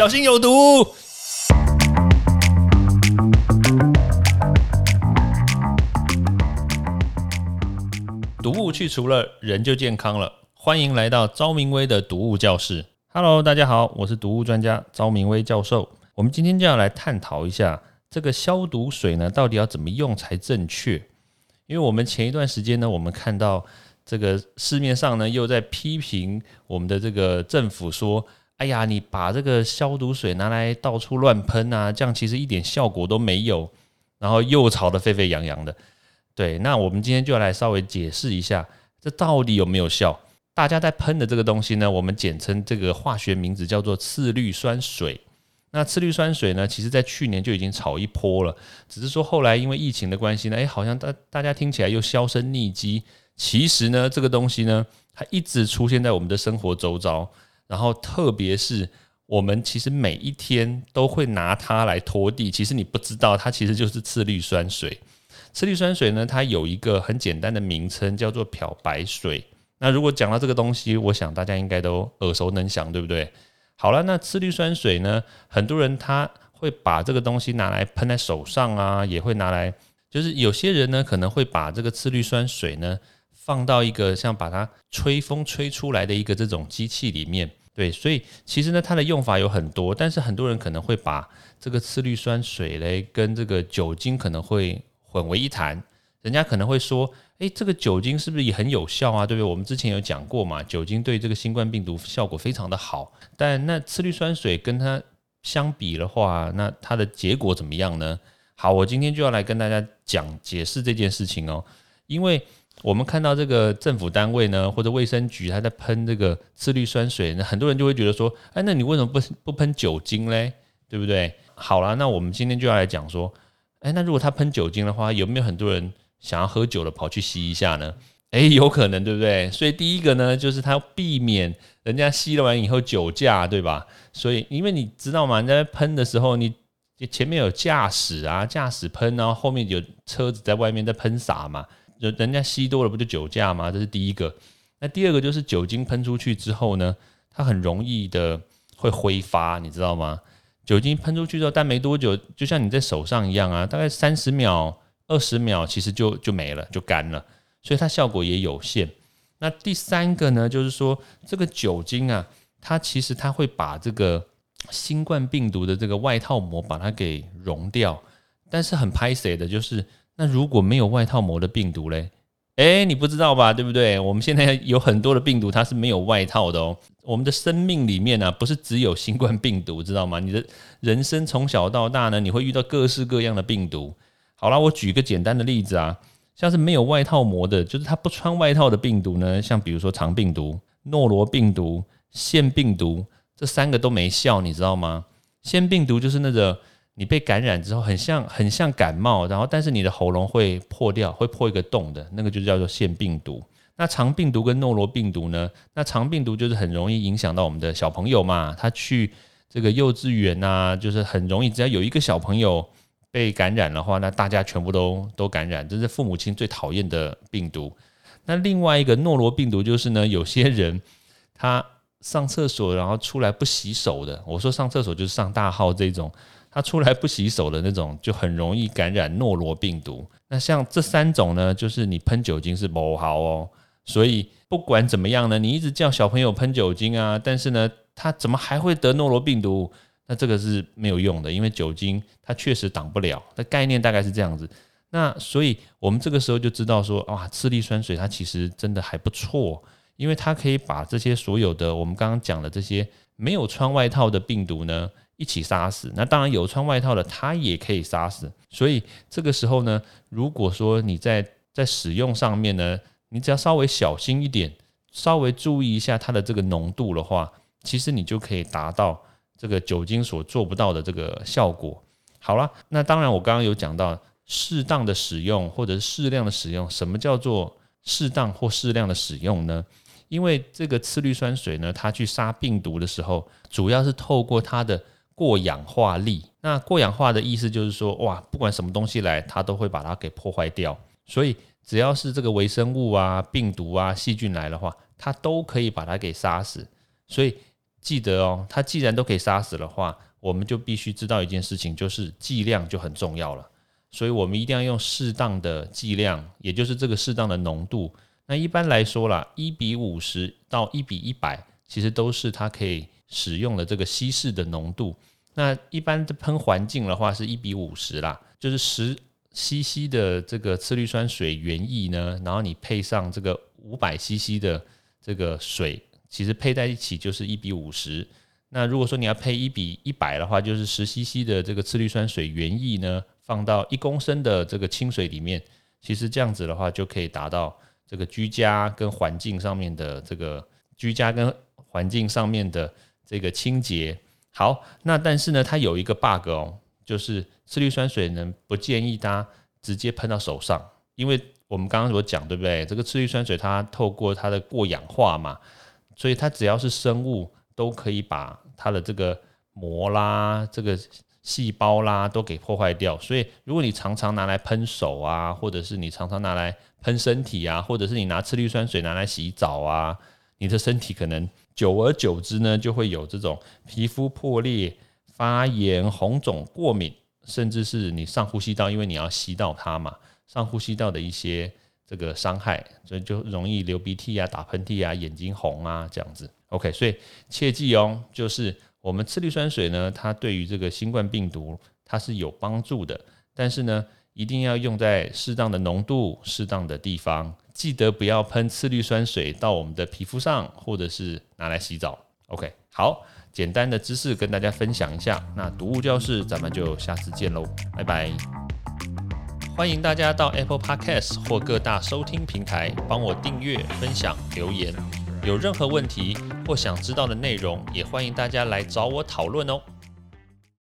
小心有毒。毒物去除了，人就健康了。欢迎来到昭明威的毒物教室。Hello，大家好，我是毒物专家昭明威教授。我们今天就要来探讨一下这个消毒水呢，到底要怎么用才正确？因为我们前一段时间呢，我们看到这个市面上呢又在批评我们的这个政府说：“哎呀，你把这个消毒水拿来到处乱喷啊，这样其实一点效果都没有。”然后又吵得沸沸扬扬的。对，那我们今天就要来稍微解释一下，这到底有没有效？大家在喷的这个东西呢，我们简称这个化学名字叫做次氯酸水。那次氯酸水呢，其实在去年就已经炒一波了，只是说后来因为疫情的关系呢，哎，好像大大家听起来又销声匿迹。其实呢，这个东西呢，它一直出现在我们的生活周遭，然后特别是我们其实每一天都会拿它来拖地。其实你不知道，它其实就是次氯酸水。次氯酸水呢，它有一个很简单的名称，叫做漂白水。那如果讲到这个东西，我想大家应该都耳熟能详，对不对？好了，那次氯酸水呢，很多人他会把这个东西拿来喷在手上啊，也会拿来，就是有些人呢可能会把这个次氯酸水呢放到一个像把它吹风吹出来的一个这种机器里面。对，所以其实呢它的用法有很多，但是很多人可能会把这个次氯酸水嘞跟这个酒精可能会。混为一谈，人家可能会说：“诶，这个酒精是不是也很有效啊？对不对？我们之前有讲过嘛，酒精对这个新冠病毒效果非常的好。但那次氯酸水跟它相比的话，那它的结果怎么样呢？好，我今天就要来跟大家讲解释这件事情哦。因为我们看到这个政府单位呢，或者卫生局，他在喷这个次氯酸水，那很多人就会觉得说：，哎，那你为什么不不喷酒精嘞？对不对？好了，那我们今天就要来讲说。哎，那如果他喷酒精的话，有没有很多人想要喝酒的跑去吸一下呢？哎，有可能，对不对？所以第一个呢，就是他避免人家吸了完以后酒驾，对吧？所以因为你知道吗？在喷的时候，你前面有驾驶啊，驾驶喷，然后后面有车子在外面在喷洒嘛，人人家吸多了不就酒驾吗？这是第一个。那第二个就是酒精喷出去之后呢，它很容易的会挥发，你知道吗？酒精喷出去之后，但没多久，就像你在手上一样啊，大概三十秒、二十秒，其实就就没了，就干了，所以它效果也有限。那第三个呢，就是说这个酒精啊，它其实它会把这个新冠病毒的这个外套膜把它给溶掉，但是很拍谁的，就是那如果没有外套膜的病毒嘞？哎，你不知道吧？对不对？我们现在有很多的病毒，它是没有外套的哦。我们的生命里面呢，不是只有新冠病毒，知道吗？你的人生从小到大呢，你会遇到各式各样的病毒。好了，我举个简单的例子啊，像是没有外套膜的，就是它不穿外套的病毒呢，像比如说肠病毒、诺罗病毒、腺病毒，这三个都没效，你知道吗？腺病毒就是那个。你被感染之后，很像很像感冒，然后但是你的喉咙会破掉，会破一个洞的那个就叫做腺病毒。那肠病毒跟诺罗病毒呢？那肠病毒就是很容易影响到我们的小朋友嘛，他去这个幼稚园呐，就是很容易，只要有一个小朋友被感染的话，那大家全部都都感染，这是父母亲最讨厌的病毒。那另外一个诺罗病毒就是呢，有些人他上厕所然后出来不洗手的，我说上厕所就是上大号这种。他出来不洗手的那种，就很容易感染诺罗病毒。那像这三种呢，就是你喷酒精是不好哦。所以不管怎么样呢，你一直叫小朋友喷酒精啊，但是呢，他怎么还会得诺罗病毒？那这个是没有用的，因为酒精它确实挡不了。那概念大概是这样子。那所以我们这个时候就知道说，哇，次氯酸水它其实真的还不错，因为它可以把这些所有的我们刚刚讲的这些没有穿外套的病毒呢。一起杀死，那当然有穿外套的，它也可以杀死。所以这个时候呢，如果说你在在使用上面呢，你只要稍微小心一点，稍微注意一下它的这个浓度的话，其实你就可以达到这个酒精所做不到的这个效果。好了，那当然我刚刚有讲到适当的使用或者适量的使用。什么叫做适当或适量的使用呢？因为这个次氯酸水呢，它去杀病毒的时候，主要是透过它的过氧化力，那过氧化的意思就是说，哇，不管什么东西来，它都会把它给破坏掉。所以只要是这个微生物啊、病毒啊、细菌来的话，它都可以把它给杀死。所以记得哦，它既然都可以杀死的话，我们就必须知道一件事情，就是剂量就很重要了。所以我们一定要用适当的剂量，也就是这个适当的浓度。那一般来说啦，一比五十到一比一百，其实都是它可以使用的这个稀释的浓度。那一般的喷环境的话是一比五十啦，就是十 CC 的这个次氯酸水原液呢，然后你配上这个五百 CC 的这个水，其实配在一起就是一比五十。那如果说你要配一比一百的话，就是十 CC 的这个次氯酸水原液呢，放到一公升的这个清水里面，其实这样子的话就可以达到这个居家跟环境上面的这个居家跟环境上面的这个清洁。好，那但是呢，它有一个 bug 哦，就是次氯酸水呢不建议大家直接喷到手上，因为我们刚刚所讲，对不对？这个次氯酸水它透过它的过氧化嘛，所以它只要是生物都可以把它的这个膜啦、这个细胞啦都给破坏掉。所以如果你常常拿来喷手啊，或者是你常常拿来喷身体啊，或者是你拿次氯酸水拿来洗澡啊，你的身体可能。久而久之呢，就会有这种皮肤破裂、发炎、红肿、过敏，甚至是你上呼吸道，因为你要吸到它嘛，上呼吸道的一些这个伤害，所以就容易流鼻涕啊、打喷嚏啊、眼睛红啊这样子。OK，所以切记哦，就是我们次氯酸水呢，它对于这个新冠病毒它是有帮助的，但是呢，一定要用在适当的浓度、适当的地方。记得不要喷次氯酸水到我们的皮肤上，或者是拿来洗澡。OK，好，简单的知识跟大家分享一下。那读物教室，咱们就下次见喽，拜拜！欢迎大家到 Apple Podcast 或各大收听平台帮我订阅、分享、留言。有任何问题或想知道的内容，也欢迎大家来找我讨论哦。